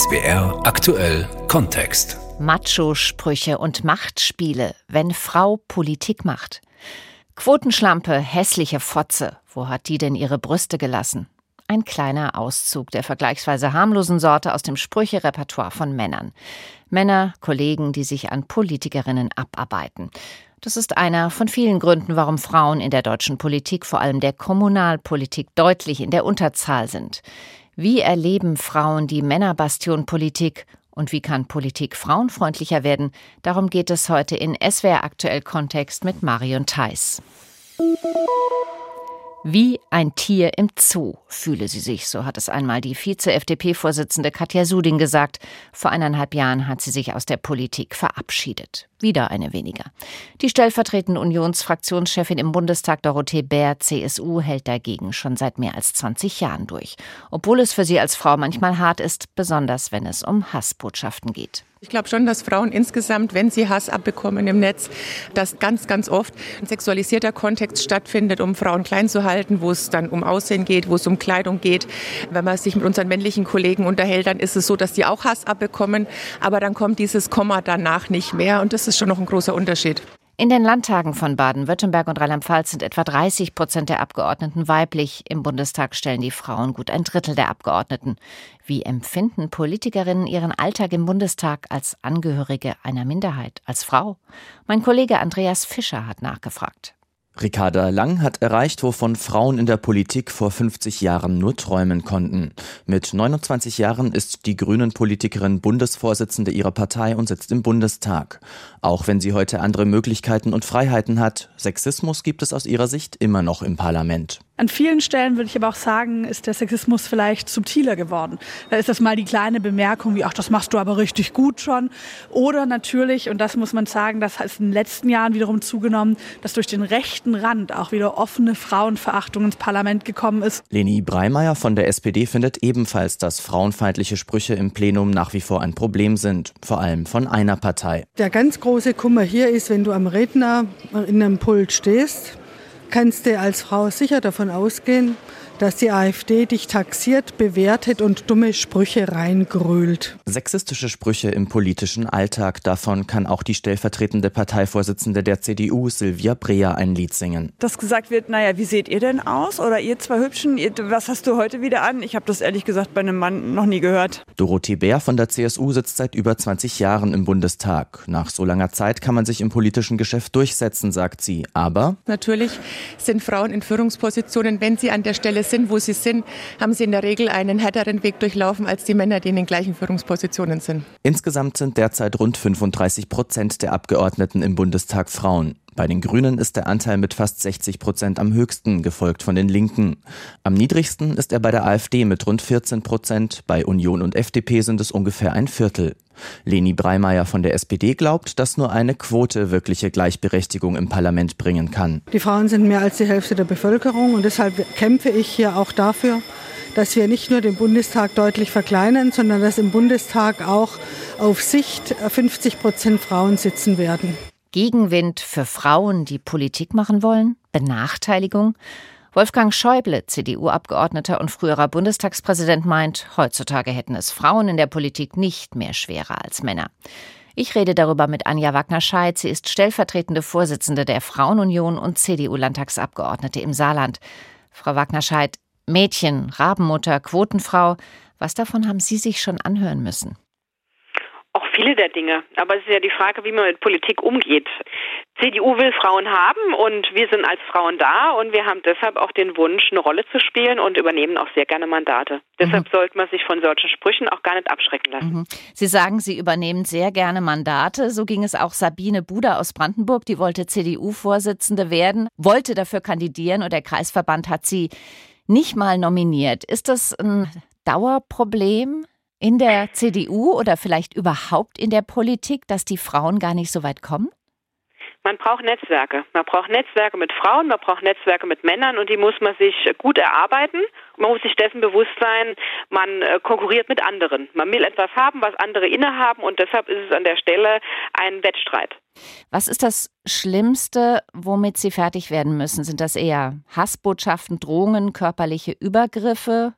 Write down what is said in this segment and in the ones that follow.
SBR aktuell Kontext. Macho-Sprüche und Machtspiele, wenn Frau Politik macht. Quotenschlampe, hässliche Fotze, wo hat die denn ihre Brüste gelassen? Ein kleiner Auszug der vergleichsweise harmlosen Sorte aus dem Sprücherepertoire von Männern. Männer, Kollegen, die sich an Politikerinnen abarbeiten. Das ist einer von vielen Gründen, warum Frauen in der deutschen Politik, vor allem der Kommunalpolitik, deutlich in der Unterzahl sind. Wie erleben Frauen die Männerbastion Politik und wie kann Politik frauenfreundlicher werden? Darum geht es heute in SWR aktuell Kontext mit Marion Theiss. Wie ein Tier im Zoo fühle sie sich, so hat es einmal die Vize-FDP-Vorsitzende Katja Suding gesagt. Vor eineinhalb Jahren hat sie sich aus der Politik verabschiedet. Wieder eine weniger. Die stellvertretende Unionsfraktionschefin im Bundestag Dorothee Bär, CSU, hält dagegen schon seit mehr als 20 Jahren durch. Obwohl es für sie als Frau manchmal hart ist, besonders wenn es um Hassbotschaften geht. Ich glaube schon, dass Frauen insgesamt, wenn sie Hass abbekommen im Netz, dass ganz, ganz oft ein sexualisierter Kontext stattfindet, um Frauen klein zu halten, wo es dann um Aussehen geht, wo es um Kleidung geht. Wenn man sich mit unseren männlichen Kollegen unterhält, dann ist es so, dass die auch Hass abbekommen, aber dann kommt dieses Komma danach nicht mehr und das ist schon noch ein großer Unterschied. In den Landtagen von Baden-Württemberg und Rheinland-Pfalz sind etwa 30 Prozent der Abgeordneten weiblich. Im Bundestag stellen die Frauen gut ein Drittel der Abgeordneten. Wie empfinden Politikerinnen ihren Alltag im Bundestag als Angehörige einer Minderheit, als Frau? Mein Kollege Andreas Fischer hat nachgefragt. Ricarda Lang hat erreicht, wovon Frauen in der Politik vor 50 Jahren nur träumen konnten. Mit 29 Jahren ist die Grünen-Politikerin Bundesvorsitzende ihrer Partei und sitzt im Bundestag. Auch wenn sie heute andere Möglichkeiten und Freiheiten hat, Sexismus gibt es aus ihrer Sicht immer noch im Parlament. An vielen Stellen würde ich aber auch sagen, ist der Sexismus vielleicht subtiler geworden. Da ist das mal die kleine Bemerkung wie, ach, das machst du aber richtig gut schon. Oder natürlich, und das muss man sagen, das hat in den letzten Jahren wiederum zugenommen, dass durch den rechten Rand auch wieder offene Frauenverachtung ins Parlament gekommen ist. Leni Breimeyer von der SPD findet ebenfalls, dass frauenfeindliche Sprüche im Plenum nach wie vor ein Problem sind. Vor allem von einer Partei. Der ganz große Kummer hier ist, wenn du am Redner in einem Pult stehst, kannst du als Frau sicher davon ausgehen, dass die AfD dich taxiert, bewertet und dumme Sprüche reingrölt. Sexistische Sprüche im politischen Alltag. Davon kann auch die stellvertretende Parteivorsitzende der CDU, Silvia Breer, ein Lied singen. Dass gesagt wird, naja, wie seht ihr denn aus? Oder ihr zwei Hübschen, was hast du heute wieder an? Ich habe das ehrlich gesagt bei einem Mann noch nie gehört. Dorothee Bär von der CSU sitzt seit über 20 Jahren im Bundestag. Nach so langer Zeit kann man sich im politischen Geschäft durchsetzen, sagt sie. Aber natürlich sind Frauen in Führungspositionen, wenn sie an der Stelle sind, wo sie sind, haben sie in der Regel einen härteren Weg durchlaufen als die Männer, die in den gleichen Führungspositionen sind. Insgesamt sind derzeit rund 35 Prozent der Abgeordneten im Bundestag Frauen. Bei den Grünen ist der Anteil mit fast 60 Prozent am höchsten, gefolgt von den Linken. Am niedrigsten ist er bei der AfD mit rund 14 Prozent, bei Union und FDP sind es ungefähr ein Viertel. Leni Breimeyer von der SPD glaubt, dass nur eine Quote wirkliche Gleichberechtigung im Parlament bringen kann. Die Frauen sind mehr als die Hälfte der Bevölkerung und deshalb kämpfe ich hier auch dafür, dass wir nicht nur den Bundestag deutlich verkleinern, sondern dass im Bundestag auch auf Sicht 50 Prozent Frauen sitzen werden. Gegenwind für Frauen, die Politik machen wollen? Benachteiligung? Wolfgang Schäuble, CDU-Abgeordneter und früherer Bundestagspräsident, meint, heutzutage hätten es Frauen in der Politik nicht mehr schwerer als Männer. Ich rede darüber mit Anja Wagner-Scheid. Sie ist stellvertretende Vorsitzende der Frauenunion und CDU-Landtagsabgeordnete im Saarland. Frau Wagner-Scheid, Mädchen, Rabenmutter, Quotenfrau, was davon haben Sie sich schon anhören müssen? Auch viele der Dinge. Aber es ist ja die Frage, wie man mit Politik umgeht. CDU will Frauen haben und wir sind als Frauen da und wir haben deshalb auch den Wunsch, eine Rolle zu spielen und übernehmen auch sehr gerne Mandate. Mhm. Deshalb sollte man sich von solchen Sprüchen auch gar nicht abschrecken lassen. Mhm. Sie sagen, Sie übernehmen sehr gerne Mandate. So ging es auch Sabine Buder aus Brandenburg. Die wollte CDU-Vorsitzende werden, wollte dafür kandidieren und der Kreisverband hat sie nicht mal nominiert. Ist das ein Dauerproblem? In der CDU oder vielleicht überhaupt in der Politik, dass die Frauen gar nicht so weit kommen? Man braucht Netzwerke. Man braucht Netzwerke mit Frauen, man braucht Netzwerke mit Männern und die muss man sich gut erarbeiten. Man muss sich dessen bewusst sein, man äh, konkurriert mit anderen. Man will etwas haben, was andere innehaben und deshalb ist es an der Stelle ein Wettstreit. Was ist das Schlimmste, womit Sie fertig werden müssen? Sind das eher Hassbotschaften, Drohungen, körperliche Übergriffe?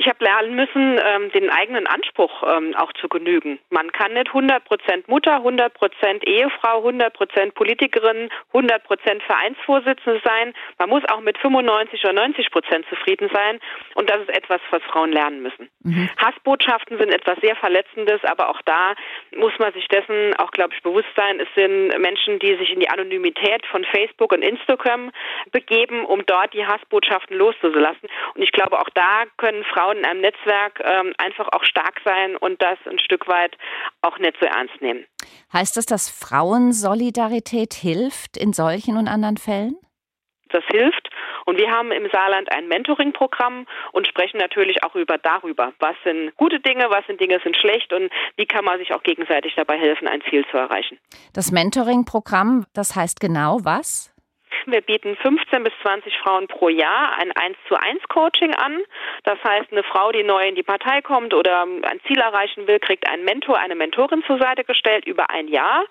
Ich habe lernen müssen, ähm, den eigenen Anspruch ähm, auch zu genügen. Man kann nicht 100 Prozent Mutter, 100 Prozent Ehefrau, 100 Prozent Politikerin, 100 Prozent Vereinsvorsitzende sein. Man muss auch mit 95 oder 90 Prozent zufrieden sein. Und das ist etwas, was Frauen lernen müssen. Mhm. Hassbotschaften sind etwas sehr Verletzendes, aber auch da muss man sich dessen auch, glaube ich, bewusst sein. Es sind Menschen, die sich in die Anonymität von Facebook und Instagram begeben, um dort die Hassbotschaften loszulassen. Und ich glaube, auch da können Frauen Frauen in einem Netzwerk ähm, einfach auch stark sein und das ein Stück weit auch nicht so ernst nehmen. Heißt das, dass Frauensolidarität hilft in solchen und anderen Fällen? Das hilft. Und wir haben im Saarland ein Mentoring-Programm und sprechen natürlich auch über darüber, was sind gute Dinge, was sind Dinge sind schlecht und wie kann man sich auch gegenseitig dabei helfen, ein Ziel zu erreichen. Das Mentoring-Programm, das heißt genau was? Wir bieten 15 bis 20 Frauen pro Jahr ein 1 zu 1 Coaching an. Das heißt, eine Frau, die neu in die Partei kommt oder ein Ziel erreichen will, kriegt einen Mentor, eine Mentorin zur Seite gestellt über ein Jahr.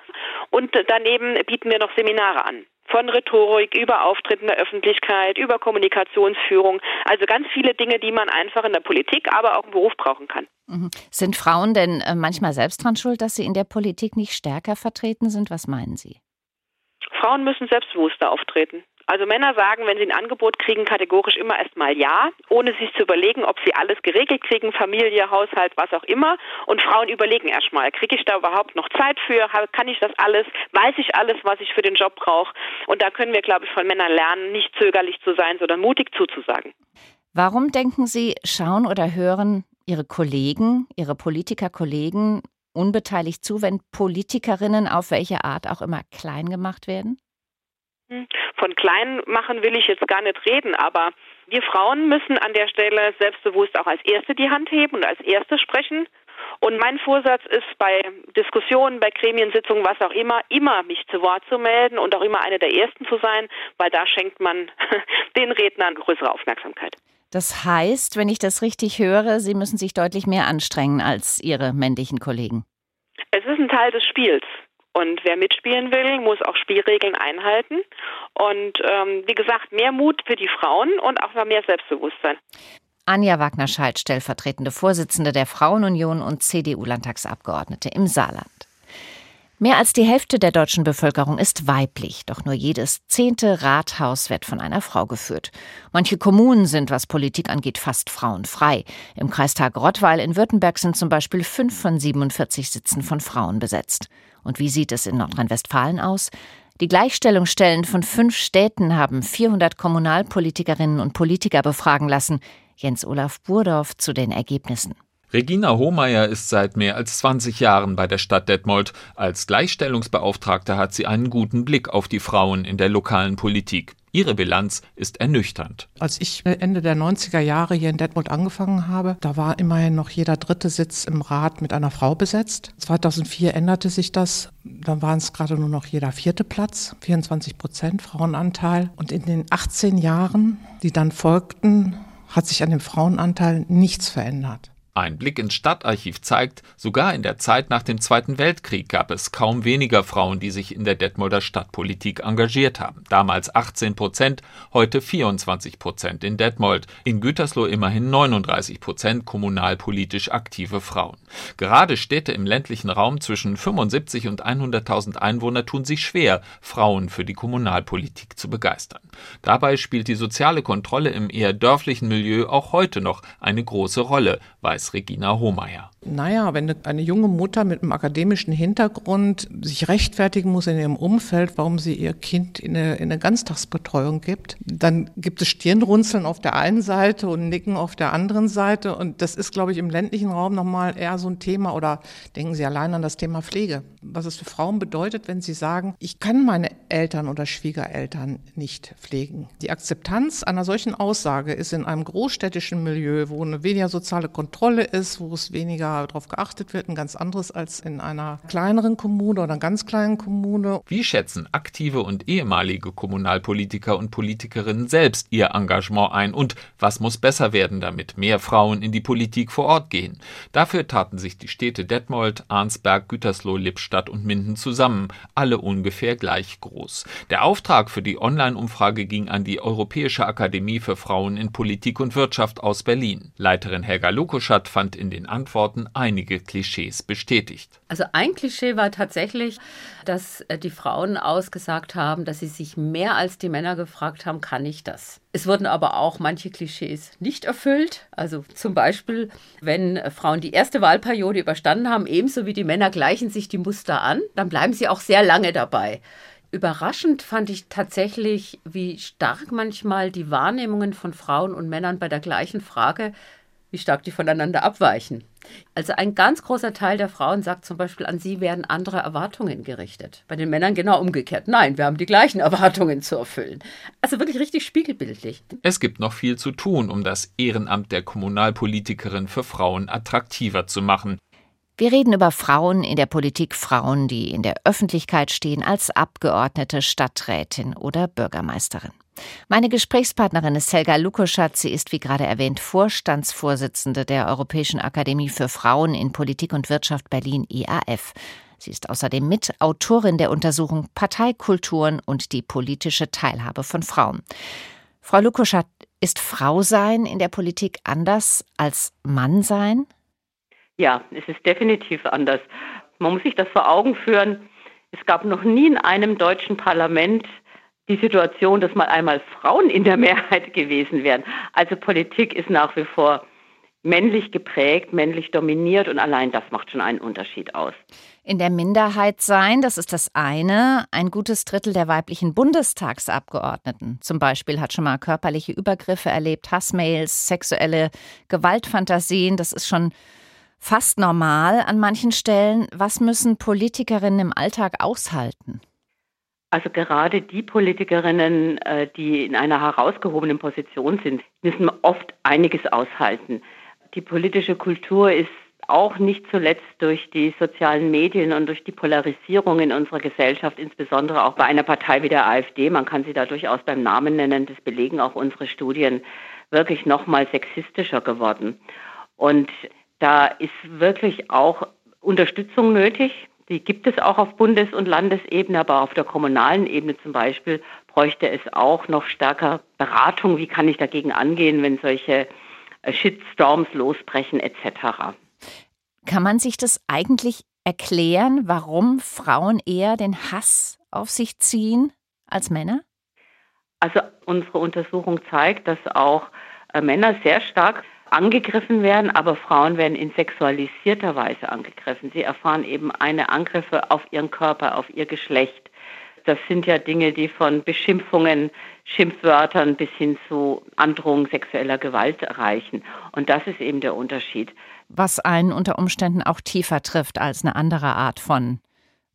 Und daneben bieten wir noch Seminare an von Rhetorik über Auftritt in der Öffentlichkeit, über Kommunikationsführung. Also ganz viele Dinge, die man einfach in der Politik, aber auch im Beruf brauchen kann. Mhm. Sind Frauen denn äh, manchmal selbst dran schuld, dass sie in der Politik nicht stärker vertreten sind? Was meinen Sie? Frauen müssen selbstbewusster auftreten. Also Männer sagen, wenn sie ein Angebot kriegen, kategorisch immer erstmal ja, ohne sich zu überlegen, ob sie alles geregelt kriegen, Familie, Haushalt, was auch immer. Und Frauen überlegen erstmal, kriege ich da überhaupt noch Zeit für? Kann ich das alles? Weiß ich alles, was ich für den Job brauche? Und da können wir, glaube ich, von Männern lernen, nicht zögerlich zu sein, sondern mutig zuzusagen. Warum denken Sie, schauen oder hören Ihre Kollegen, Ihre Politikerkollegen unbeteiligt zu, wenn Politikerinnen auf welche Art auch immer klein gemacht werden? Hm, von klein machen will ich jetzt gar nicht reden, aber wir Frauen müssen an der Stelle selbstbewusst auch als Erste die Hand heben und als Erste sprechen. Und mein Vorsatz ist bei Diskussionen, bei Gremiensitzungen, was auch immer, immer mich zu Wort zu melden und auch immer eine der Ersten zu sein, weil da schenkt man den Rednern größere Aufmerksamkeit. Das heißt, wenn ich das richtig höre, Sie müssen sich deutlich mehr anstrengen als Ihre männlichen Kollegen. Es ist ein Teil des Spiels. Und wer mitspielen will, muss auch Spielregeln einhalten. Und ähm, wie gesagt, mehr Mut für die Frauen und auch mehr Selbstbewusstsein. Anja Wagner-Scheidt, stellvertretende Vorsitzende der Frauenunion und CDU-Landtagsabgeordnete im Saarland. Mehr als die Hälfte der deutschen Bevölkerung ist weiblich, doch nur jedes zehnte Rathaus wird von einer Frau geführt. Manche Kommunen sind, was Politik angeht, fast frauenfrei. Im Kreistag Rottweil in Württemberg sind zum Beispiel fünf von 47 Sitzen von Frauen besetzt. Und wie sieht es in Nordrhein-Westfalen aus? Die Gleichstellungsstellen von fünf Städten haben 400 Kommunalpolitikerinnen und Politiker befragen lassen. Jens Olaf Burdorf zu den Ergebnissen. Regina Hohmeier ist seit mehr als 20 Jahren bei der Stadt Detmold. Als Gleichstellungsbeauftragte hat sie einen guten Blick auf die Frauen in der lokalen Politik. Ihre Bilanz ist ernüchternd. Als ich Ende der 90er Jahre hier in Detmold angefangen habe, da war immerhin noch jeder dritte Sitz im Rat mit einer Frau besetzt. 2004 änderte sich das. Dann waren es gerade nur noch jeder vierte Platz, 24 Prozent Frauenanteil. Und in den 18 Jahren, die dann folgten, hat sich an dem Frauenanteil nichts verändert. Ein Blick ins Stadtarchiv zeigt, sogar in der Zeit nach dem Zweiten Weltkrieg gab es kaum weniger Frauen, die sich in der Detmolder Stadtpolitik engagiert haben. Damals 18 Prozent, heute 24 Prozent in Detmold. In Gütersloh immerhin 39 Prozent kommunalpolitisch aktive Frauen. Gerade Städte im ländlichen Raum zwischen 75 und 100.000 Einwohner tun sich schwer, Frauen für die Kommunalpolitik zu begeistern. Dabei spielt die soziale Kontrolle im eher dörflichen Milieu auch heute noch eine große Rolle, weiß Regina Hohmeier. Naja, wenn eine junge Mutter mit einem akademischen Hintergrund sich rechtfertigen muss in ihrem Umfeld, warum sie ihr Kind in eine, in eine Ganztagsbetreuung gibt, dann gibt es Stirnrunzeln auf der einen Seite und Nicken auf der anderen Seite. Und das ist, glaube ich, im ländlichen Raum nochmal eher so ein Thema. Oder denken Sie allein an das Thema Pflege. Was es für Frauen bedeutet, wenn sie sagen, ich kann meine Eltern oder Schwiegereltern nicht pflegen. Die Akzeptanz einer solchen Aussage ist in einem großstädtischen Milieu, wo eine weniger soziale Kontrolle ist, wo es weniger da drauf geachtet wird, ein ganz anderes als in einer kleineren Kommune oder einer ganz kleinen Kommune. Wie schätzen aktive und ehemalige Kommunalpolitiker und Politikerinnen selbst ihr Engagement ein und was muss besser werden, damit mehr Frauen in die Politik vor Ort gehen? Dafür taten sich die Städte Detmold, Arnsberg, Gütersloh, Lippstadt und Minden zusammen, alle ungefähr gleich groß. Der Auftrag für die Online-Umfrage ging an die Europäische Akademie für Frauen in Politik und Wirtschaft aus Berlin. Leiterin Helga Lukoschat fand in den Antworten einige Klischees bestätigt. Also ein Klischee war tatsächlich, dass äh, die Frauen ausgesagt haben, dass sie sich mehr als die Männer gefragt haben, kann ich das? Es wurden aber auch manche Klischees nicht erfüllt. Also zum Beispiel, wenn äh, Frauen die erste Wahlperiode überstanden haben, ebenso wie die Männer gleichen sich die Muster an, dann bleiben sie auch sehr lange dabei. Überraschend fand ich tatsächlich, wie stark manchmal die Wahrnehmungen von Frauen und Männern bei der gleichen Frage, wie stark die voneinander abweichen. Also ein ganz großer Teil der Frauen sagt zum Beispiel, an sie werden andere Erwartungen gerichtet. Bei den Männern genau umgekehrt. Nein, wir haben die gleichen Erwartungen zu erfüllen. Also wirklich richtig spiegelbildlich. Es gibt noch viel zu tun, um das Ehrenamt der Kommunalpolitikerin für Frauen attraktiver zu machen. Wir reden über Frauen in der Politik, Frauen, die in der Öffentlichkeit stehen als Abgeordnete, Stadträtin oder Bürgermeisterin. Meine Gesprächspartnerin ist Helga Lukoschat. Sie ist, wie gerade erwähnt, Vorstandsvorsitzende der Europäischen Akademie für Frauen in Politik und Wirtschaft Berlin IAF. Sie ist außerdem Mitautorin der Untersuchung Parteikulturen und die politische Teilhabe von Frauen. Frau Lukoschat, ist Frau sein in der Politik anders als Mann sein? Ja, es ist definitiv anders. Man muss sich das vor Augen führen. Es gab noch nie in einem deutschen Parlament die Situation, dass mal einmal Frauen in der Mehrheit gewesen wären. Also Politik ist nach wie vor männlich geprägt, männlich dominiert und allein das macht schon einen Unterschied aus. In der Minderheit sein, das ist das eine. Ein gutes Drittel der weiblichen Bundestagsabgeordneten zum Beispiel hat schon mal körperliche Übergriffe erlebt, Hassmails, sexuelle Gewaltfantasien. Das ist schon fast normal an manchen Stellen. Was müssen Politikerinnen im Alltag aushalten? Also gerade die Politikerinnen, äh, die in einer herausgehobenen Position sind, müssen oft einiges aushalten. Die politische Kultur ist auch nicht zuletzt durch die sozialen Medien und durch die Polarisierung in unserer Gesellschaft, insbesondere auch bei einer Partei wie der AfD, man kann sie da durchaus beim Namen nennen, das belegen auch unsere Studien, wirklich nochmal sexistischer geworden. Und da ist wirklich auch Unterstützung nötig. Die gibt es auch auf Bundes- und Landesebene, aber auf der kommunalen Ebene zum Beispiel bräuchte es auch noch stärker Beratung. Wie kann ich dagegen angehen, wenn solche äh, Shitstorms losbrechen etc. Kann man sich das eigentlich erklären, warum Frauen eher den Hass auf sich ziehen als Männer? Also unsere Untersuchung zeigt, dass auch äh, Männer sehr stark angegriffen werden, aber Frauen werden in sexualisierter Weise angegriffen. Sie erfahren eben eine Angriffe auf ihren Körper, auf ihr Geschlecht. Das sind ja Dinge, die von Beschimpfungen, Schimpfwörtern bis hin zu Androhung sexueller Gewalt reichen. Und das ist eben der Unterschied. Was einen unter Umständen auch tiefer trifft als eine andere Art von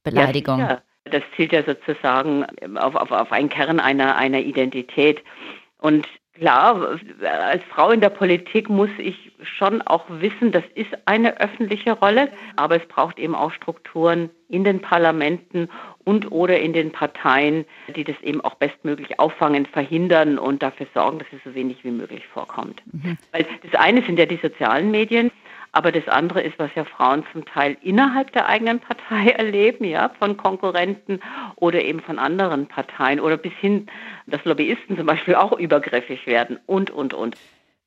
Beleidigung. Ja, das zielt ja sozusagen auf, auf, auf einen Kern einer, einer Identität. Und Klar, als Frau in der Politik muss ich schon auch wissen, das ist eine öffentliche Rolle, aber es braucht eben auch Strukturen in den Parlamenten und oder in den Parteien, die das eben auch bestmöglich auffangen, verhindern und dafür sorgen, dass es so wenig wie möglich vorkommt. Mhm. Weil das eine sind ja die sozialen Medien, aber das andere ist, was ja Frauen zum Teil innerhalb der eigenen Partei erleben, ja, von Konkurrenten oder eben von anderen Parteien oder bis hin, dass Lobbyisten zum Beispiel auch übergriffig werden und, und, und.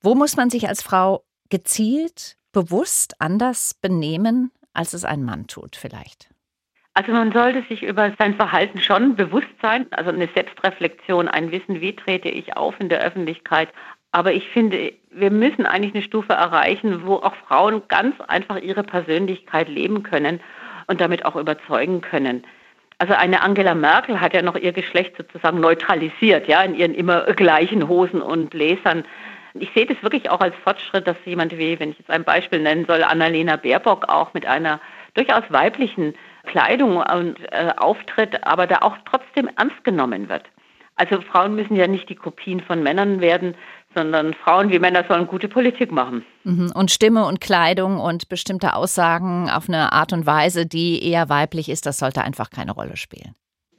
Wo muss man sich als Frau gezielt, bewusst anders benehmen, als es ein Mann tut, vielleicht? Also man sollte sich über sein Verhalten schon bewusst sein, also eine Selbstreflexion, ein Wissen, wie trete ich auf in der Öffentlichkeit, aber ich finde, wir müssen eigentlich eine Stufe erreichen, wo auch Frauen ganz einfach ihre Persönlichkeit leben können und damit auch überzeugen können. Also eine Angela Merkel hat ja noch ihr Geschlecht sozusagen neutralisiert, ja, in ihren immer gleichen Hosen und Bläsern. Ich sehe das wirklich auch als Fortschritt, dass jemand wie, wenn ich jetzt ein Beispiel nennen soll, Annalena Baerbock auch mit einer durchaus weiblichen Kleidung und äh, auftritt, aber da auch trotzdem ernst genommen wird. Also Frauen müssen ja nicht die Kopien von Männern werden, sondern Frauen wie Männer sollen gute Politik machen. Mhm. Und Stimme und Kleidung und bestimmte Aussagen auf eine Art und Weise, die eher weiblich ist, das sollte einfach keine Rolle spielen.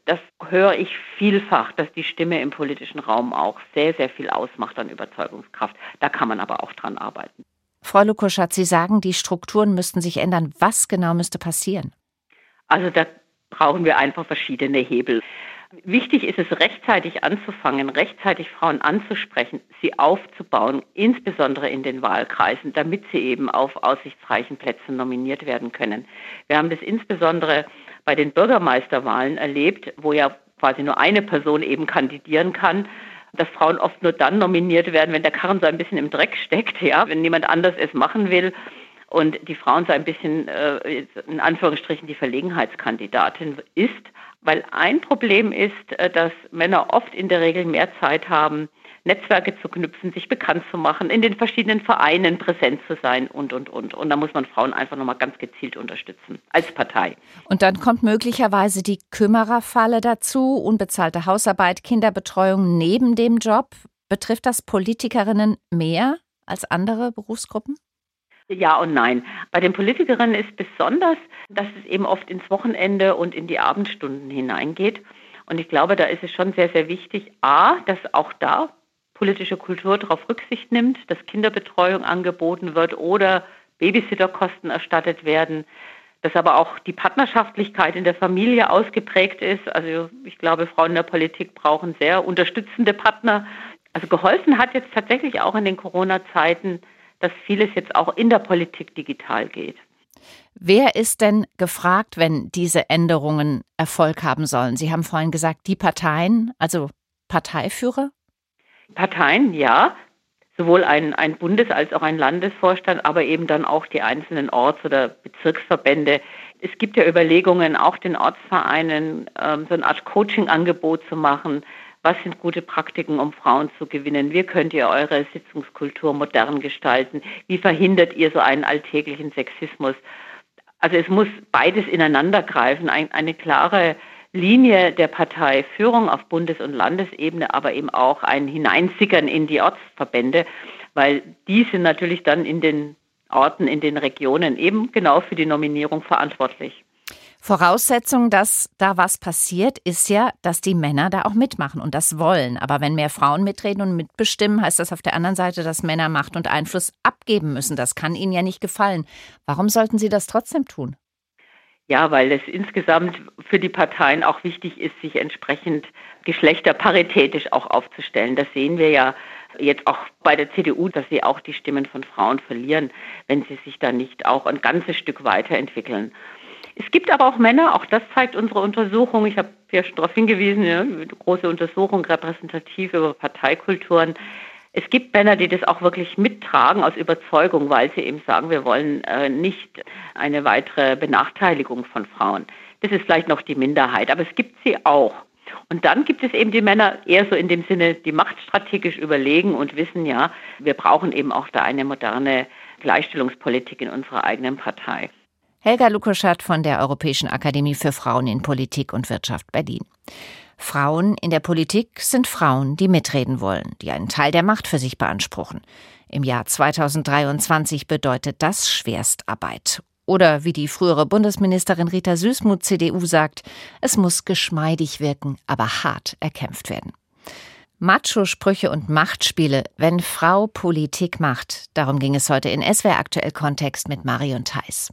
Das höre ich vielfach, dass die Stimme im politischen Raum auch sehr, sehr viel ausmacht an Überzeugungskraft. Da kann man aber auch dran arbeiten. Frau Lukoschat, Sie sagen, die Strukturen müssten sich ändern. Was genau müsste passieren? Also da brauchen wir einfach verschiedene Hebel. Wichtig ist es, rechtzeitig anzufangen, rechtzeitig Frauen anzusprechen, sie aufzubauen, insbesondere in den Wahlkreisen, damit sie eben auf aussichtsreichen Plätzen nominiert werden können. Wir haben das insbesondere bei den Bürgermeisterwahlen erlebt, wo ja quasi nur eine Person eben kandidieren kann, dass Frauen oft nur dann nominiert werden, wenn der Karren so ein bisschen im Dreck steckt, ja, wenn niemand anders es machen will und die Frauen so ein bisschen äh, in Anführungsstrichen die Verlegenheitskandidatin ist. Weil ein Problem ist, äh, dass Männer oft in der Regel mehr Zeit haben, Netzwerke zu knüpfen, sich bekannt zu machen, in den verschiedenen Vereinen präsent zu sein und, und, und. Und da muss man Frauen einfach nochmal ganz gezielt unterstützen, als Partei. Und dann kommt möglicherweise die Kümmererfalle dazu, unbezahlte Hausarbeit, Kinderbetreuung neben dem Job. Betrifft das Politikerinnen mehr als andere Berufsgruppen? Ja und nein. Bei den Politikerinnen ist besonders, dass es eben oft ins Wochenende und in die Abendstunden hineingeht. Und ich glaube, da ist es schon sehr, sehr wichtig, a, dass auch da politische Kultur darauf Rücksicht nimmt, dass Kinderbetreuung angeboten wird oder Babysitterkosten erstattet werden, dass aber auch die Partnerschaftlichkeit in der Familie ausgeprägt ist. Also ich glaube, Frauen in der Politik brauchen sehr unterstützende Partner. Also geholfen hat jetzt tatsächlich auch in den Corona-Zeiten dass vieles jetzt auch in der Politik digital geht. Wer ist denn gefragt, wenn diese Änderungen Erfolg haben sollen? Sie haben vorhin gesagt, die Parteien, also Parteiführer? Parteien, ja. Sowohl ein, ein Bundes- als auch ein Landesvorstand, aber eben dann auch die einzelnen Orts- oder Bezirksverbände. Es gibt ja Überlegungen, auch den Ortsvereinen ähm, so eine Art Coaching-Angebot zu machen, was sind gute Praktiken, um Frauen zu gewinnen? Wie könnt ihr eure Sitzungskultur modern gestalten? Wie verhindert ihr so einen alltäglichen Sexismus? Also es muss beides ineinander greifen, ein, eine klare Linie der Parteiführung auf Bundes- und Landesebene, aber eben auch ein Hineinsickern in die Ortsverbände, weil die sind natürlich dann in den Orten, in den Regionen eben genau für die Nominierung verantwortlich. Voraussetzung, dass da was passiert, ist ja, dass die Männer da auch mitmachen und das wollen. Aber wenn mehr Frauen mitreden und mitbestimmen, heißt das auf der anderen Seite, dass Männer Macht und Einfluss abgeben müssen. Das kann ihnen ja nicht gefallen. Warum sollten sie das trotzdem tun? Ja, weil es insgesamt für die Parteien auch wichtig ist, sich entsprechend geschlechterparitätisch auch aufzustellen. Das sehen wir ja jetzt auch bei der CDU, dass sie auch die Stimmen von Frauen verlieren, wenn sie sich da nicht auch ein ganzes Stück weiterentwickeln. Es gibt aber auch Männer, auch das zeigt unsere Untersuchung. Ich habe ja schon darauf hingewiesen, ja, große Untersuchung repräsentativ über Parteikulturen. Es gibt Männer, die das auch wirklich mittragen aus Überzeugung, weil sie eben sagen, wir wollen äh, nicht eine weitere Benachteiligung von Frauen. Das ist vielleicht noch die Minderheit, aber es gibt sie auch. Und dann gibt es eben die Männer eher so in dem Sinne, die machtstrategisch überlegen und wissen, ja, wir brauchen eben auch da eine moderne Gleichstellungspolitik in unserer eigenen Partei. Helga Lukoschat von der Europäischen Akademie für Frauen in Politik und Wirtschaft Berlin. Frauen in der Politik sind Frauen, die mitreden wollen, die einen Teil der Macht für sich beanspruchen. Im Jahr 2023 bedeutet das Schwerstarbeit. Oder wie die frühere Bundesministerin Rita Süßmuth CDU sagt, es muss geschmeidig wirken, aber hart erkämpft werden. Macho-Sprüche und Machtspiele, wenn Frau Politik macht. Darum ging es heute in SWR Aktuell Kontext mit Marion Theiss.